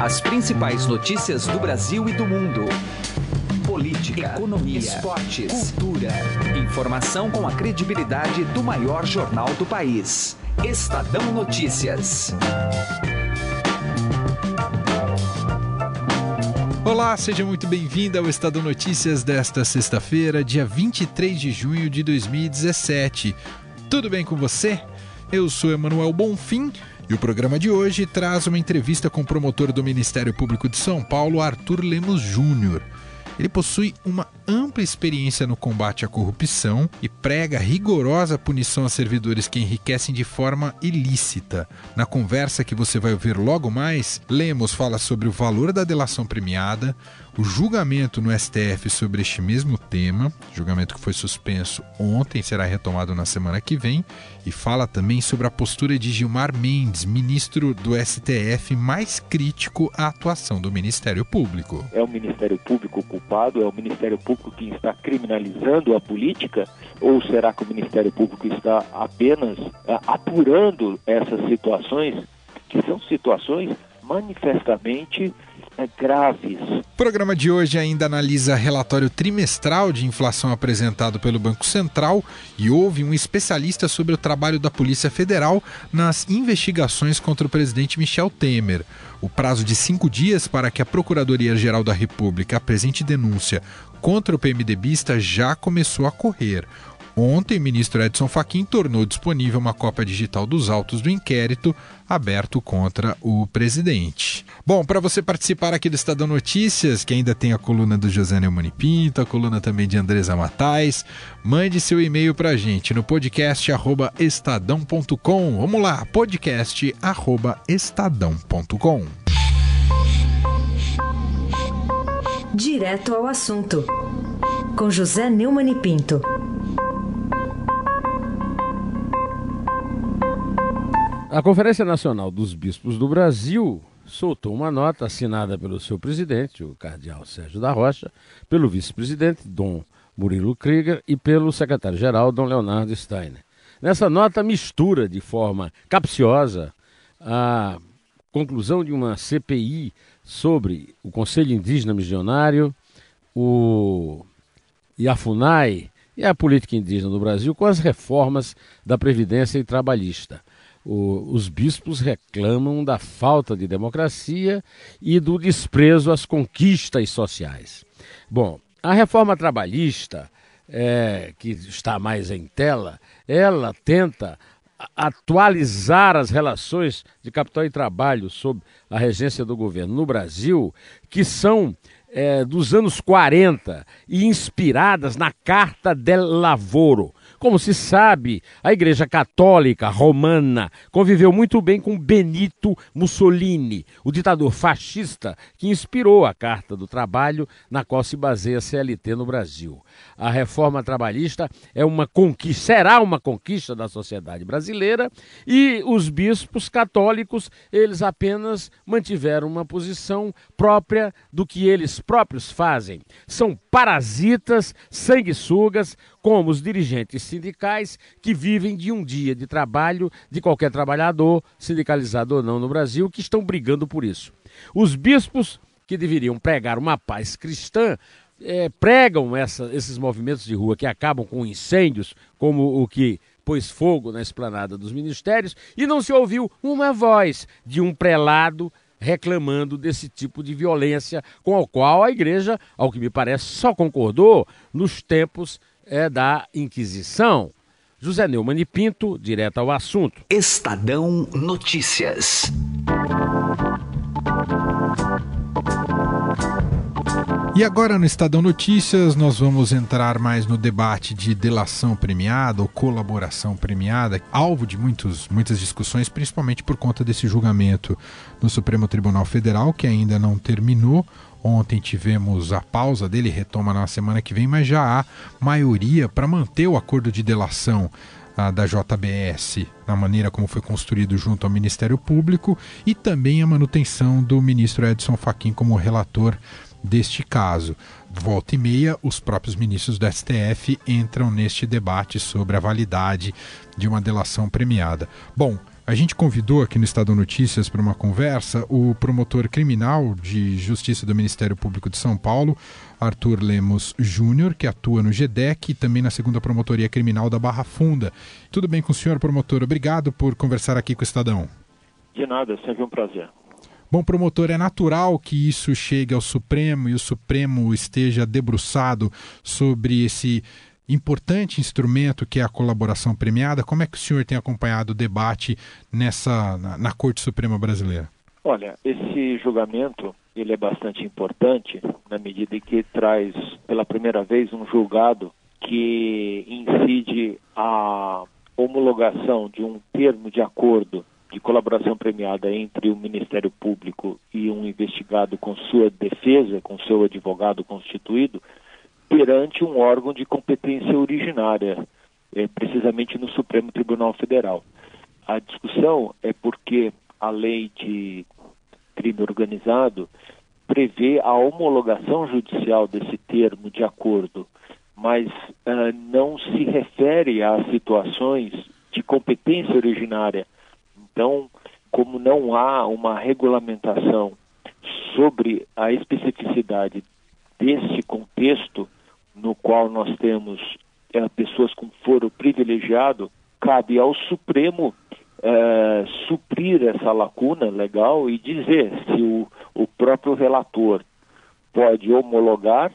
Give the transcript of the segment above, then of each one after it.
As principais notícias do Brasil e do mundo. Política, economia, esportes, cultura. Informação com a credibilidade do maior jornal do país. Estadão Notícias. Olá, seja muito bem-vindo ao Estadão Notícias desta sexta-feira, dia 23 de junho de 2017. Tudo bem com você? Eu sou Emanuel Bonfim e o programa de hoje traz uma entrevista com o promotor do Ministério Público de São Paulo, Arthur Lemos Júnior. Ele possui uma ampla experiência no combate à corrupção e prega rigorosa punição a servidores que enriquecem de forma ilícita. Na conversa que você vai ouvir logo mais, Lemos fala sobre o valor da delação premiada, o julgamento no STF sobre este mesmo tema, julgamento que foi suspenso ontem, será retomado na semana que vem, e fala também sobre a postura de Gilmar Mendes, ministro do STF, mais crítico à atuação do Ministério Público. É o Ministério Público culpado? É o Ministério Público que está criminalizando a política? Ou será que o Ministério Público está apenas uh, apurando essas situações, que são situações manifestamente é, graves. O programa de hoje ainda analisa relatório trimestral de inflação apresentado pelo Banco Central e houve um especialista sobre o trabalho da Polícia Federal nas investigações contra o presidente Michel Temer. O prazo de cinco dias para que a Procuradoria-Geral da República apresente denúncia contra o PMDBista já começou a correr. Ontem, o ministro Edson Fachin tornou disponível uma cópia digital dos autos do inquérito aberto contra o presidente. Bom, para você participar aqui do Estadão Notícias, que ainda tem a coluna do José Neumani Pinto, a coluna também de Andresa Matais, mande seu e-mail para a gente no podcast estadão.com. Vamos lá, podcast estadão.com. Direto ao assunto, com José Neumann e Pinto. A Conferência Nacional dos Bispos do Brasil soltou uma nota assinada pelo seu presidente, o cardeal Sérgio da Rocha, pelo vice-presidente, Dom Murilo Krieger, e pelo secretário-geral, Dom Leonardo Steiner. Nessa nota mistura de forma capciosa a conclusão de uma CPI sobre o Conselho Indígena Missionário, o e a FUNAI e a política indígena no Brasil com as reformas da Previdência e Trabalhista o, os bispos reclamam da falta de democracia e do desprezo às conquistas sociais. Bom, a reforma trabalhista, é, que está mais em tela, ela tenta atualizar as relações de capital e trabalho sob a regência do governo no Brasil, que são é, dos anos 40 e inspiradas na Carta del Lavoro, como se sabe, a Igreja Católica Romana conviveu muito bem com Benito Mussolini, o ditador fascista que inspirou a Carta do Trabalho, na qual se baseia a CLT no Brasil. A reforma trabalhista é uma conquista, será uma conquista da sociedade brasileira e os bispos católicos, eles apenas mantiveram uma posição própria do que eles próprios fazem. São parasitas, sanguessugas, como os dirigentes sindicais que vivem de um dia de trabalho de qualquer trabalhador, sindicalizado ou não no Brasil, que estão brigando por isso. Os bispos, que deveriam pregar uma paz cristã, é, pregam essa, esses movimentos de rua que acabam com incêndios, como o que pôs fogo na esplanada dos ministérios, e não se ouviu uma voz de um prelado reclamando desse tipo de violência com o qual a igreja, ao que me parece, só concordou nos tempos é, da Inquisição. José Neumann e Pinto, direto ao assunto. Estadão Notícias. E agora no Estadão Notícias nós vamos entrar mais no debate de delação premiada ou colaboração premiada, alvo de muitos, muitas discussões, principalmente por conta desse julgamento no Supremo Tribunal Federal, que ainda não terminou. Ontem tivemos a pausa dele, retoma na semana que vem, mas já há maioria para manter o acordo de delação ah, da JBS na maneira como foi construído junto ao Ministério Público e também a manutenção do ministro Edson Fachin como relator deste caso. Volta e meia, os próprios ministros do STF entram neste debate sobre a validade de uma delação premiada. Bom, A gente convidou aqui no Estado Notícias para uma conversa o promotor criminal de Justiça do Ministério Público de São Paulo, Arthur Lemos Júnior, que atua no GEDEC e também na segunda Promotoria Criminal da Barra Funda. Tudo bem com o senhor, promotor? Obrigado por conversar aqui com o Estadão. De nada, sempre um prazer. Bom, promotor, é natural que isso chegue ao Supremo e o Supremo esteja debruçado sobre esse importante instrumento que é a colaboração premiada. Como é que o senhor tem acompanhado o debate nessa na, na Corte Suprema Brasileira? Olha, esse julgamento ele é bastante importante na medida em que traz pela primeira vez um julgado que incide a homologação de um termo de acordo de colaboração premiada entre o Ministério Público e um investigado com sua defesa, com seu advogado constituído, perante um órgão de competência originária, é, precisamente no Supremo Tribunal Federal. A discussão é porque a lei de crime organizado prevê a homologação judicial desse termo de acordo, mas uh, não se refere a situações de competência originária. Então, como não há uma regulamentação sobre a especificidade desse contexto, no qual nós temos é, pessoas com foro privilegiado, cabe ao Supremo é, suprir essa lacuna legal e dizer se o, o próprio relator pode homologar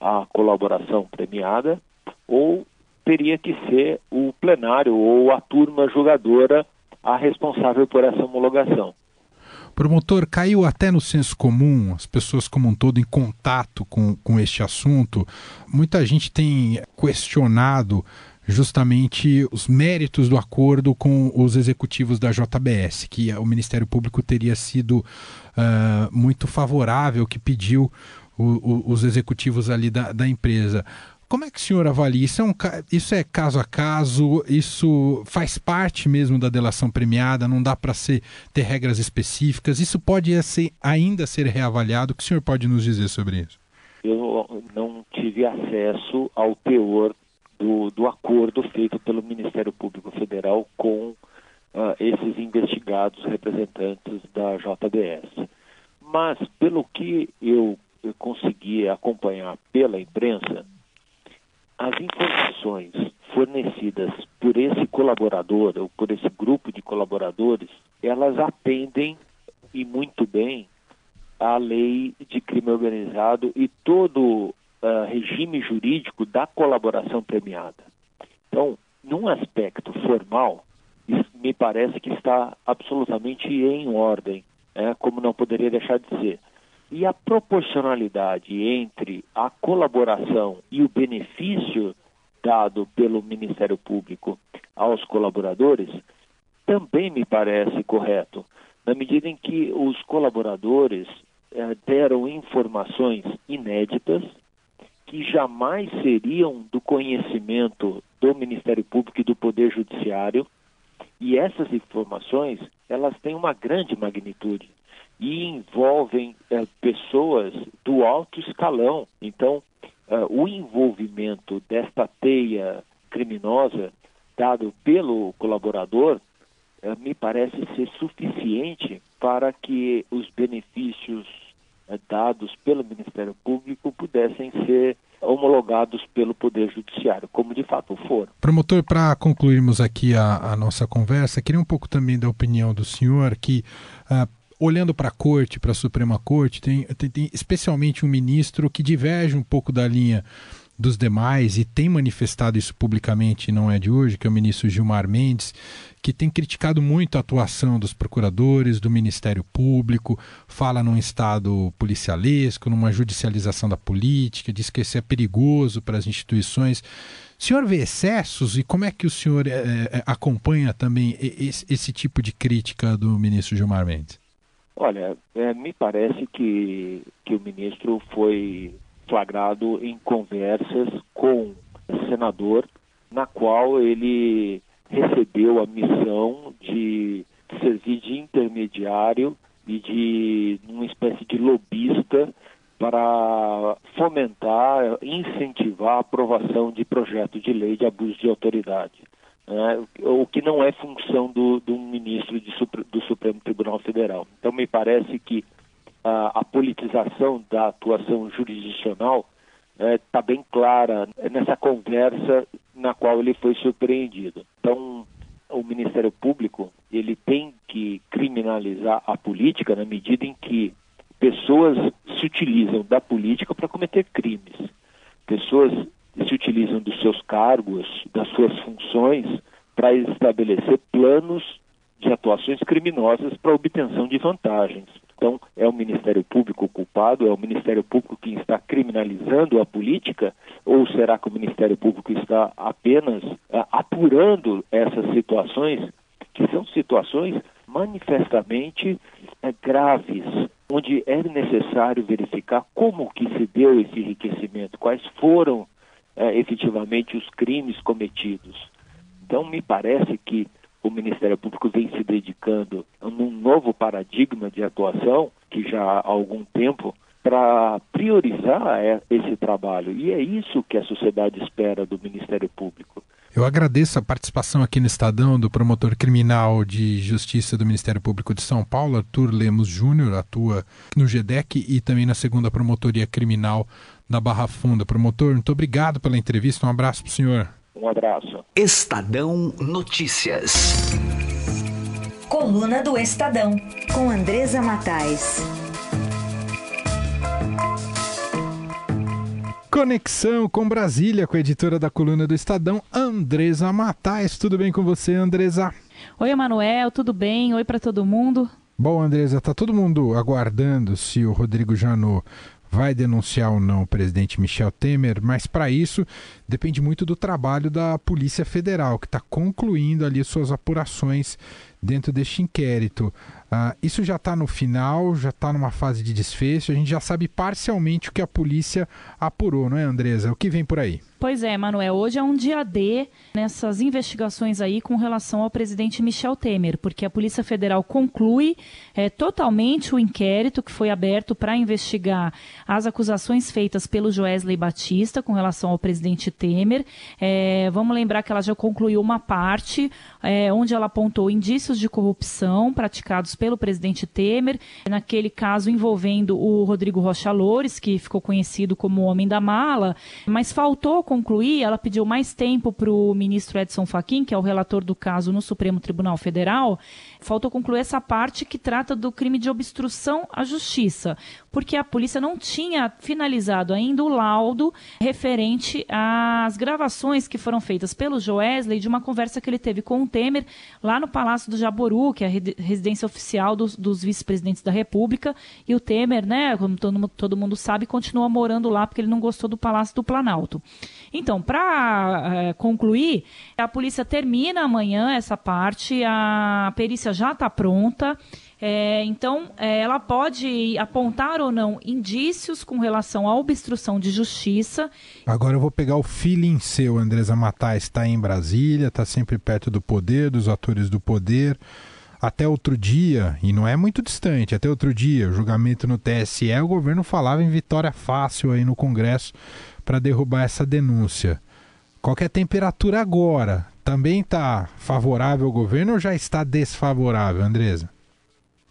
a colaboração premiada ou teria que ser o plenário ou a turma julgadora a responsável por essa homologação. Promotor, caiu até no senso comum, as pessoas como um todo em contato com, com este assunto. Muita gente tem questionado justamente os méritos do acordo com os executivos da JBS, que o Ministério Público teria sido uh, muito favorável, que pediu o, o, os executivos ali da, da empresa. Como é que o senhor avalia? Isso é, um, isso é caso a caso? Isso faz parte mesmo da delação premiada? Não dá para ter regras específicas? Isso pode ser, ainda ser reavaliado? O que o senhor pode nos dizer sobre isso? Eu não tive acesso ao teor do, do acordo feito pelo Ministério Público Federal com uh, esses investigados representantes da JBS. Mas, pelo que eu, eu consegui acompanhar pela imprensa, as informações fornecidas por esse colaborador ou por esse grupo de colaboradores, elas atendem e muito bem à lei de crime organizado e todo uh, regime jurídico da colaboração premiada. Então, num aspecto formal, me parece que está absolutamente em ordem, né, como não poderia deixar de ser. E a proporcionalidade entre a colaboração e o benefício dado pelo Ministério Público aos colaboradores também me parece correto, na medida em que os colaboradores eh, deram informações inéditas que jamais seriam do conhecimento do Ministério Público e do Poder Judiciário, e essas informações elas têm uma grande magnitude e envolvem é, pessoas do alto escalão. Então, é, o envolvimento desta teia criminosa dado pelo colaborador é, me parece ser suficiente para que os benefícios dados pelo Ministério Público pudessem ser homologados pelo Poder Judiciário, como de fato foram. Promotor, para concluirmos aqui a, a, nossa conversa, queria um pouco também da opinião do senhor que uh, olhando para a corte, para a Suprema Corte, tem, tem, tem, especialmente um ministro que diverge um pouco da linha dos demais e tem manifestado isso publicamente, não é de hoje, que é o ministro Gilmar Mendes, que tem criticado muito a atuação dos procuradores, do Ministério Público, fala num estado policialesco, numa judicialização da política, diz que isso é perigoso para as instituições. O senhor vê excessos e como é que o senhor é, acompanha também esse, esse tipo de crítica do ministro Gilmar Mendes? Olha, é, me parece que, que o ministro foi flagrado em conversas com o senador, na qual ele recebeu a missão de servir de intermediário e de uma espécie de lobista para fomentar, incentivar a aprovação de projeto de lei de abuso de autoridade. Né, o que não é função do, do ministro de, do Supremo Tribunal Federal. Então, me parece que a, a politização da atuação jurisdicional está é, bem clara nessa conversa na qual ele foi surpreendido. Então, o Ministério Público ele tem que criminalizar a política na medida em que pessoas se utilizam da política para cometer crimes. Pessoas se utilizam dos seus cargos, das suas funções, para estabelecer planos de atuações criminosas para obtenção de vantagens. Então, é o Ministério Público culpado? É o Ministério Público que está criminalizando a política? Ou será que o Ministério Público está apenas uh, apurando essas situações, que são situações manifestamente uh, graves, onde é necessário verificar como que se deu esse enriquecimento, quais foram uh, efetivamente os crimes cometidos. Então, me parece que o Ministério Público vem se dedicando num novo paradigma de atuação, que já há algum tempo, para priorizar é, esse trabalho. E é isso que a sociedade espera do Ministério Público. Eu agradeço a participação aqui no Estadão do promotor criminal de justiça do Ministério Público de São Paulo, Arthur Lemos Júnior, atua no GEDEC e também na segunda promotoria criminal da Barra Funda. Promotor, muito obrigado pela entrevista, um abraço para o senhor. Um abraço. Estadão Notícias. Coluna do Estadão, com Andresa Matais. Conexão com Brasília, com a editora da coluna do Estadão, Andresa Matais. Tudo bem com você, Andresa? Oi, Emanuel, tudo bem? Oi para todo mundo. Bom, Andresa, tá todo mundo aguardando se o Rodrigo Janot vai denunciar ou não o presidente Michel Temer, mas para isso depende muito do trabalho da Polícia Federal, que está concluindo ali suas apurações dentro deste inquérito. Uh, isso já está no final, já está numa fase de desfecho, a gente já sabe parcialmente o que a polícia apurou, não é, Andresa? O que vem por aí? Pois é, Manuel, hoje é um dia D nessas investigações aí com relação ao presidente Michel Temer, porque a Polícia Federal conclui é, totalmente o inquérito que foi aberto para investigar as acusações feitas pelo Joesley Batista com relação ao presidente Temer. É, vamos lembrar que ela já concluiu uma parte é, onde ela apontou indícios de corrupção praticados pelo presidente Temer, naquele caso envolvendo o Rodrigo Rocha Loures, que ficou conhecido como o Homem da Mala, mas faltou concluir, ela pediu mais tempo para o ministro Edson Fachin, que é o relator do caso no Supremo Tribunal Federal, faltou concluir essa parte que trata do crime de obstrução à justiça, porque a polícia não tinha finalizado ainda o laudo referente às gravações que foram feitas pelo Joesley de uma conversa que ele teve com o Temer lá no Palácio do Jaboru, que é a residência oficial dos, dos vice-presidentes da República, e o Temer, né, como todo, todo mundo sabe, continua morando lá porque ele não gostou do Palácio do Planalto. Então, para é, concluir, a polícia termina amanhã essa parte, a perícia já está pronta. É, então, é, ela pode apontar ou não indícios com relação à obstrução de justiça. Agora eu vou pegar o feeling seu, Andresa Matar está em Brasília, está sempre perto do poder, dos atores do poder. Até outro dia, e não é muito distante, até outro dia, o julgamento no TSE, o governo falava em vitória fácil aí no Congresso para derrubar essa denúncia. Qual é a temperatura agora? Também está favorável ao governo ou já está desfavorável, Andresa?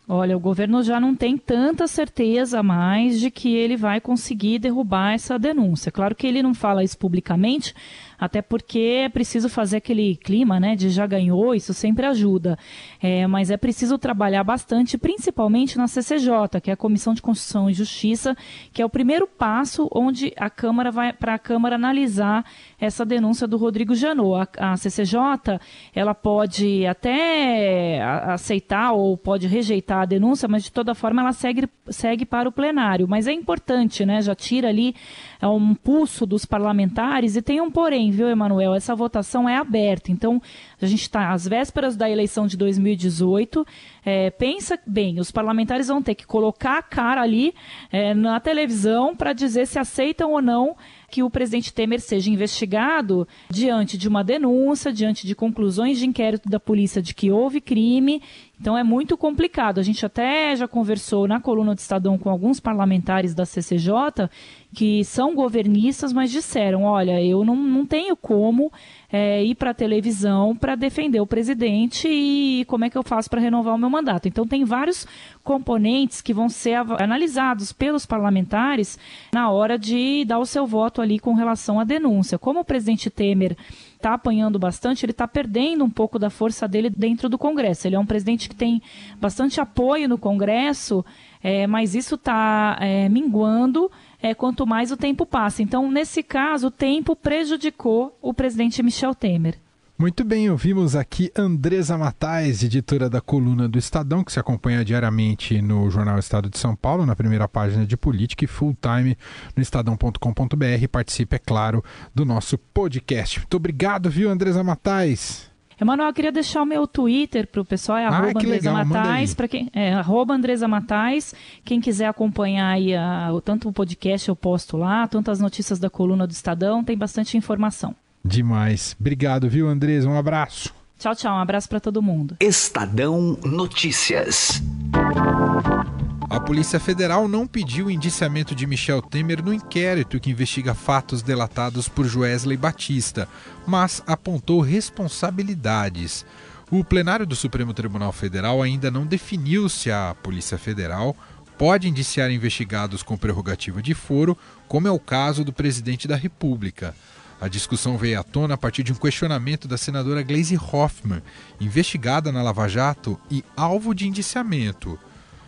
Olha, o governo já não tem tanta certeza mais de que ele vai conseguir derrubar essa denúncia. Claro que ele não fala isso publicamente, até porque é preciso fazer aquele clima né, de já ganhou, isso sempre ajuda. É, mas é preciso trabalhar bastante, principalmente na CCJ, que é a Comissão de Constituição e Justiça, que é o primeiro passo onde a Câmara vai para a Câmara analisar essa denúncia do Rodrigo Janot. A, a CCJ ela pode até aceitar ou pode rejeitar a denúncia, mas de toda forma ela segue, segue para o plenário. Mas é importante, né? Já tira ali é um pulso dos parlamentares e tem um porém, viu, Emanuel? Essa votação é aberta. Então, a gente está às vésperas da eleição de 2018. É, pensa bem, os parlamentares vão ter que colocar a cara ali é, na televisão para dizer se aceitam ou não que o presidente Temer seja investigado diante de uma denúncia, diante de conclusões de inquérito da polícia de que houve crime. Então é muito complicado. A gente até já conversou na coluna do Estadão com alguns parlamentares da CCJ que são governistas, mas disseram: olha, eu não, não tenho como é, ir para a televisão para defender o presidente e como é que eu faço para renovar o meu mandato. Então, tem vários componentes que vão ser analisados pelos parlamentares na hora de dar o seu voto ali com relação à denúncia. Como o presidente Temer está apanhando bastante, ele está perdendo um pouco da força dele dentro do Congresso. Ele é um presidente que tem bastante apoio no Congresso, é, mas isso está é, minguando é, quanto mais o tempo passa. Então, nesse caso, o tempo prejudicou o presidente Michel Temer. Muito bem, ouvimos aqui Andresa Matais, editora da coluna do Estadão, que se acompanha diariamente no jornal Estado de São Paulo, na primeira página de política e full time no estadão.com.br. Participe, é claro, do nosso podcast. Muito obrigado, viu, Andresa Matais? Emanuel, eu queria deixar o meu Twitter para o pessoal, é ah, arroba Andresa legal, Matais, para quem é arroba Andresa Matais. Quem quiser acompanhar aí a, tanto o podcast eu posto lá, tanto as notícias da coluna do Estadão, tem bastante informação. Demais. Obrigado, viu, Andrés? Um abraço. Tchau, tchau. Um abraço para todo mundo. Estadão Notícias. A Polícia Federal não pediu indiciamento de Michel Temer no inquérito que investiga fatos delatados por Joesley Batista, mas apontou responsabilidades. O plenário do Supremo Tribunal Federal ainda não definiu se a Polícia Federal pode indiciar investigados com prerrogativa de foro, como é o caso do presidente da República. A discussão veio à tona a partir de um questionamento da senadora Gleisi Hoffmann, investigada na Lava Jato e alvo de indiciamento.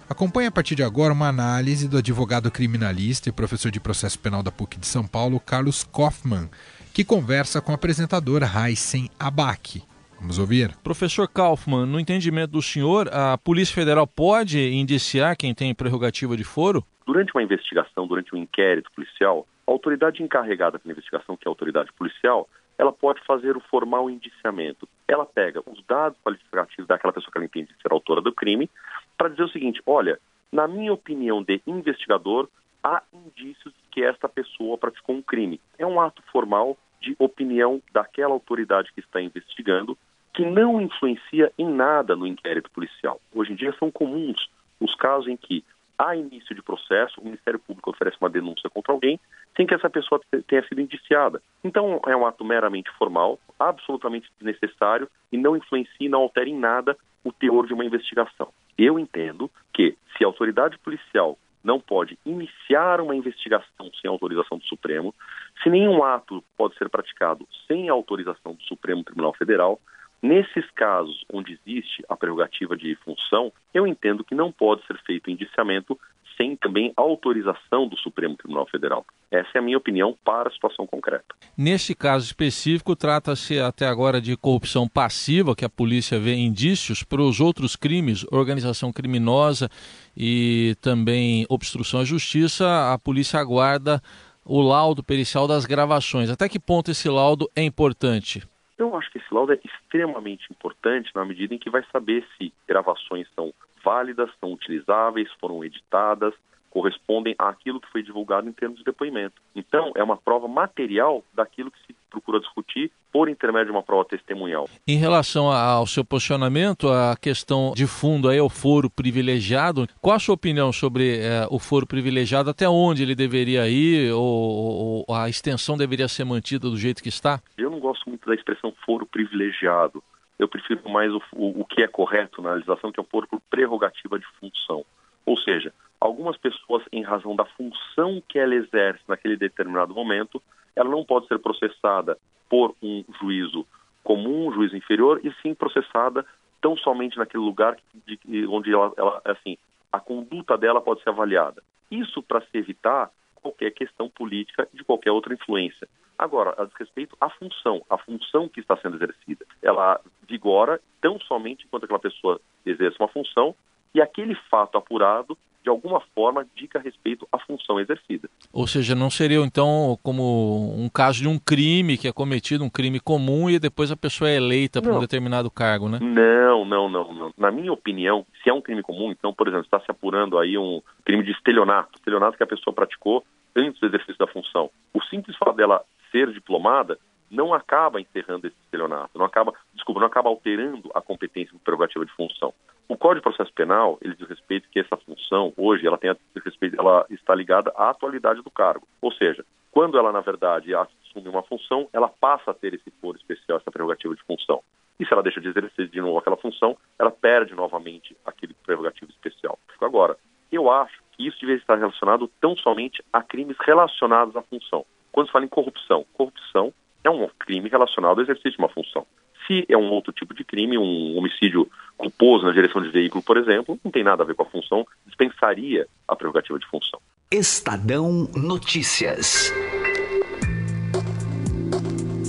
Acompanhe a partir de agora uma análise do advogado criminalista e professor de processo penal da PUC de São Paulo, Carlos Kaufmann, que conversa com a apresentadora Heisen Abac. Vamos ouvir? Professor Kaufmann, no entendimento do senhor, a Polícia Federal pode indiciar quem tem prerrogativa de foro? Durante uma investigação, durante um inquérito policial, a autoridade encarregada pela investigação, que é a autoridade policial, ela pode fazer o formal indiciamento. Ela pega os dados qualificativos daquela pessoa que ela entende ser autora do crime, para dizer o seguinte: olha, na minha opinião de investigador, há indícios de que esta pessoa praticou um crime. É um ato formal de opinião daquela autoridade que está investigando, que não influencia em nada no inquérito policial. Hoje em dia são comuns os casos em que há início de processo, o Ministério Público oferece uma denúncia contra alguém sem que essa pessoa tenha sido indiciada. Então é um ato meramente formal, absolutamente desnecessário e não influencia e não altera em nada o teor de uma investigação. Eu entendo que se a autoridade policial não pode iniciar uma investigação sem autorização do Supremo, se nenhum ato pode ser praticado sem autorização do Supremo Tribunal Federal, Nesses casos onde existe a prerrogativa de função, eu entendo que não pode ser feito indiciamento sem também autorização do Supremo Tribunal Federal. Essa é a minha opinião para a situação concreta. Neste caso específico, trata-se até agora de corrupção passiva, que a polícia vê indícios para os outros crimes, organização criminosa e também obstrução à justiça. A polícia aguarda o laudo pericial das gravações. Até que ponto esse laudo é importante? Eu acho que esse laudo é extremamente importante na medida em que vai saber se gravações são válidas, são utilizáveis, foram editadas, correspondem àquilo que foi divulgado em termos de depoimento. Então, é uma prova material daquilo que se procura discutir por intermédio de uma prova testemunhal. Em relação ao seu posicionamento, a questão de fundo aí é o foro privilegiado. Qual a sua opinião sobre é, o foro privilegiado? Até onde ele deveria ir ou, ou, a extensão deveria ser mantida do jeito que está? Eu não gosto muito da expressão foro privilegiado. Eu prefiro mais o, o, o que é correto na legislação, que é o foro por prerrogativa de função. Ou seja, algumas pessoas, em razão da função que ela exerce naquele determinado momento, ela não pode ser processada por um juízo comum, um juízo inferior, e sim processada tão somente naquele lugar de, de, onde ela, ela, assim, a conduta dela pode ser avaliada. Isso para se evitar qualquer questão política de qualquer outra influência. Agora, a respeito à função, a função que está sendo exercida, ela vigora tão somente enquanto aquela pessoa exerce uma função e aquele fato apurado de alguma forma dica a respeito à função exercida. Ou seja, não seria então como um caso de um crime que é cometido, um crime comum e depois a pessoa é eleita para um determinado cargo, né? Não, não, não, não. Na minha opinião, se é um crime comum, então, por exemplo, está se apurando aí um crime de estelionato, estelionato que a pessoa praticou antes do exercício da função. O simples fato dela ser diplomada não acaba encerrando esse estelionato, não acaba, desculpa, não acaba alterando a competência prerrogativa de função. O Código de Processo Penal, ele diz respeito que essa função, hoje, ela tem a respeito, ela está ligada à atualidade do cargo. Ou seja, quando ela, na verdade, assume uma função, ela passa a ter esse foro especial, essa prerrogativa de função. E se ela deixa de exercer de novo aquela função, ela perde novamente aquele prerrogativo especial. Agora, eu acho que isso deveria estar relacionado tão somente a crimes relacionados à função. Quando se fala em corrupção, corrupção é um crime relacionado ao exercício de uma função. Se é um outro tipo de crime, um homicídio culposo na direção de veículo, por exemplo, não tem nada a ver com a função, dispensaria a prerrogativa de função. Estadão Notícias.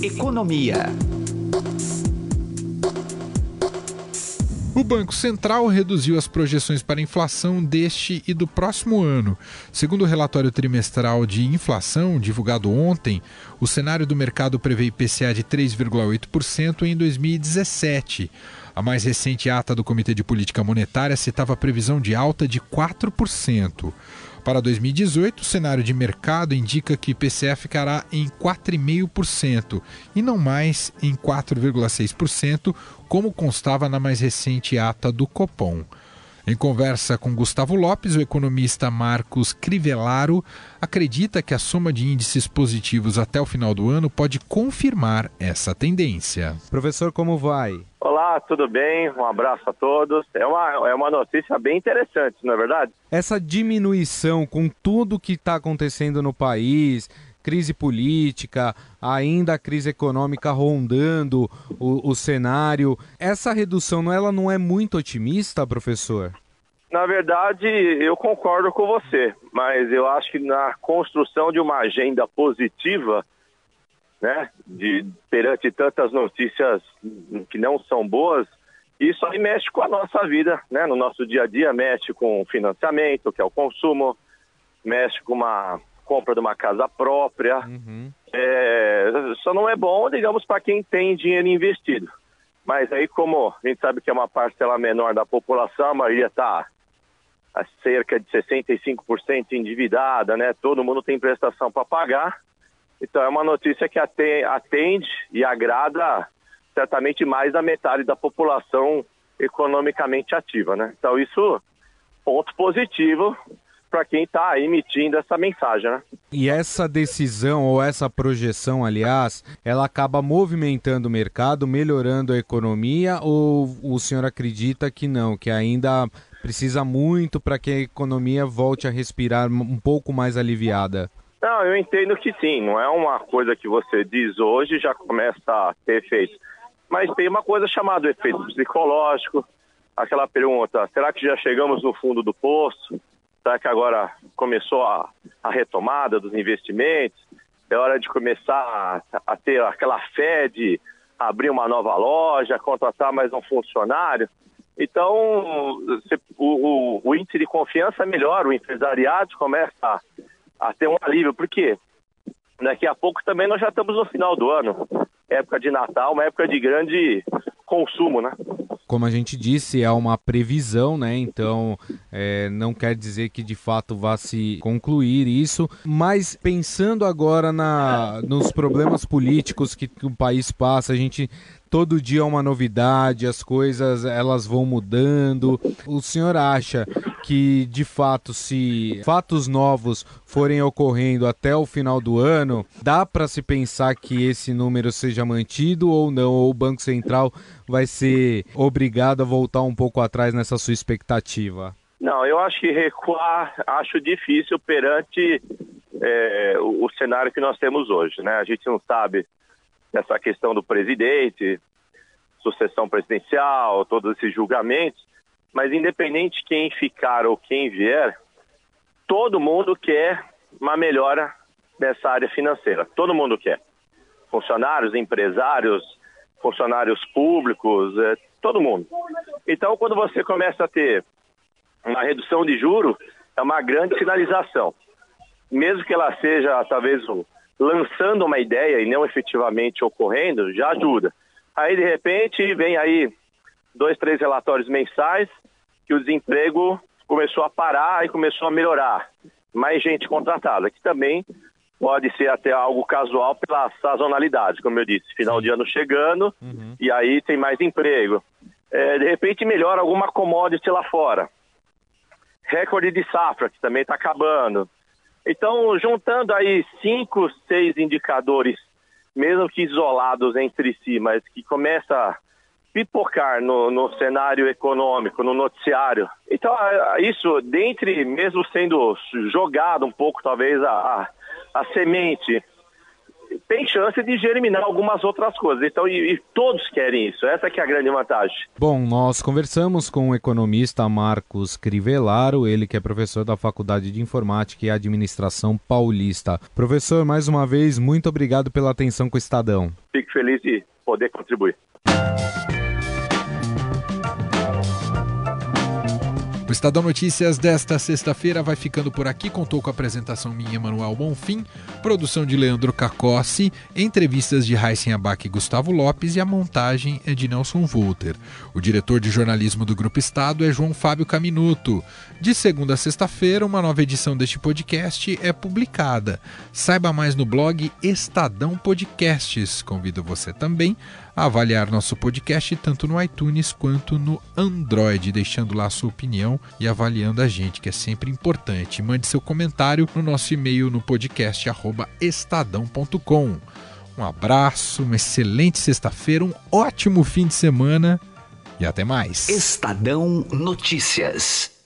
Economia. O Banco Central reduziu as projeções para inflação deste e do próximo ano. Segundo o relatório trimestral de inflação divulgado ontem, o cenário do mercado prevê IPCA de 3,8% em 2017. A mais recente ata do Comitê de Política Monetária citava a previsão de alta de 4%. Para 2018, o cenário de mercado indica que IPCA ficará em 4,5% e não mais em 4,6%, como constava na mais recente ata do Copom. Em conversa com Gustavo Lopes, o economista Marcos Crivellaro acredita que a soma de índices positivos até o final do ano pode confirmar essa tendência. Professor, como vai? Olá, tudo bem? Um abraço a todos. É uma, é uma notícia bem interessante, não é verdade? Essa diminuição com tudo que está acontecendo no país, crise política, ainda a crise econômica rondando o, o cenário. Essa redução ela não é muito otimista, professor? Na verdade, eu concordo com você, mas eu acho que na construção de uma agenda positiva, né, de, perante tantas notícias que não são boas, isso aí mexe com a nossa vida, né, no nosso dia a dia, mexe com o financiamento, que é o consumo, mexe com uma compra de uma casa própria. Uhum. É, só não é bom, digamos, para quem tem dinheiro investido. Mas aí, como a gente sabe que é uma parcela menor da população, a maioria está a cerca de 65% endividada, né? Todo mundo tem prestação para pagar. Então é uma notícia que atende e agrada certamente mais da metade da população economicamente ativa, né? Então isso ponto positivo para quem está emitindo essa mensagem, né? E essa decisão ou essa projeção, aliás, ela acaba movimentando o mercado, melhorando a economia ou o senhor acredita que não, que ainda precisa muito para que a economia volte a respirar um pouco mais aliviada? Não, eu entendo que sim. Não é uma coisa que você diz hoje já começa a ter efeito. Mas tem uma coisa chamada efeito psicológico. Aquela pergunta: será que já chegamos no fundo do poço? Será que agora começou a, a retomada dos investimentos? É hora de começar a, a ter aquela fé de abrir uma nova loja, contratar mais um funcionário? Então, o, o, o, índice de confiança melhora, o empresariado começa a, a, ter um alívio. Por quê? Daqui a pouco também nós já estamos no final do ano, época de Natal, uma época de grande consumo, né? Como a gente disse, é uma previsão, né? Então é, não quer dizer que de fato vá se concluir isso. Mas pensando agora na, nos problemas políticos que, que o país passa, a gente todo dia é uma novidade, as coisas elas vão mudando. O senhor acha que de fato se fatos novos forem ocorrendo até o final do ano, dá para se pensar que esse número seja mantido ou não, ou o Banco Central vai ser obrigado a voltar um pouco atrás nessa sua expectativa? Não, eu acho que recuar acho difícil perante é, o, o cenário que nós temos hoje, né? A gente não sabe essa questão do presidente, sucessão presidencial, todos esses julgamentos, mas independente quem ficar ou quem vier, todo mundo quer uma melhora nessa área financeira. Todo mundo quer. Funcionários, empresários, funcionários públicos, é, todo mundo. Então, quando você começa a ter uma redução de juro, é uma grande sinalização. Mesmo que ela seja, talvez, lançando uma ideia e não efetivamente ocorrendo, já ajuda. Aí, de repente, vem aí dois, três relatórios mensais que o desemprego começou a parar e começou a melhorar. Mais gente contratada, que também pode ser até algo casual pela sazonalidade, como eu disse, final de ano chegando uhum. e aí tem mais emprego. É, de repente melhora alguma commodity lá fora. Recorde de safra, que também está acabando. Então, juntando aí cinco, seis indicadores mesmo que isolados entre si, mas que começa a pipocar no, no cenário econômico, no noticiário. Então, isso, dentre, mesmo sendo jogado um pouco, talvez, a, a, a semente tem chance de germinar algumas outras coisas. Então, e, e, todos querem isso. Essa que é a grande vantagem. Bom, nós conversamos com o economista Marcos Crivellaro, ele que é professor da Faculdade de Informática e Administração Paulista. Professor, mais uma vez, muito obrigado pela atenção com o Estadão. Fico feliz de poder contribuir. O Estadão Notícias desta sexta-feira vai ficando por aqui. Contou com a apresentação minha, Manuel Bonfim, produção de Leandro Cacossi, entrevistas de Heisen Abac e Gustavo Lopes e a montagem é de Nelson Volter. O diretor de jornalismo do Grupo Estado é João Fábio Caminuto. De segunda a sexta-feira, uma nova edição deste podcast é publicada. Saiba mais no blog Estadão Podcasts. Convido você também a avaliar nosso podcast tanto no iTunes quanto no Android, deixando lá sua opinião e avaliando a gente, que é sempre importante. Mande seu comentário no nosso e-mail no podcast estadão.com. Um abraço, uma excelente sexta-feira, um ótimo fim de semana e até mais. Estadão Notícias.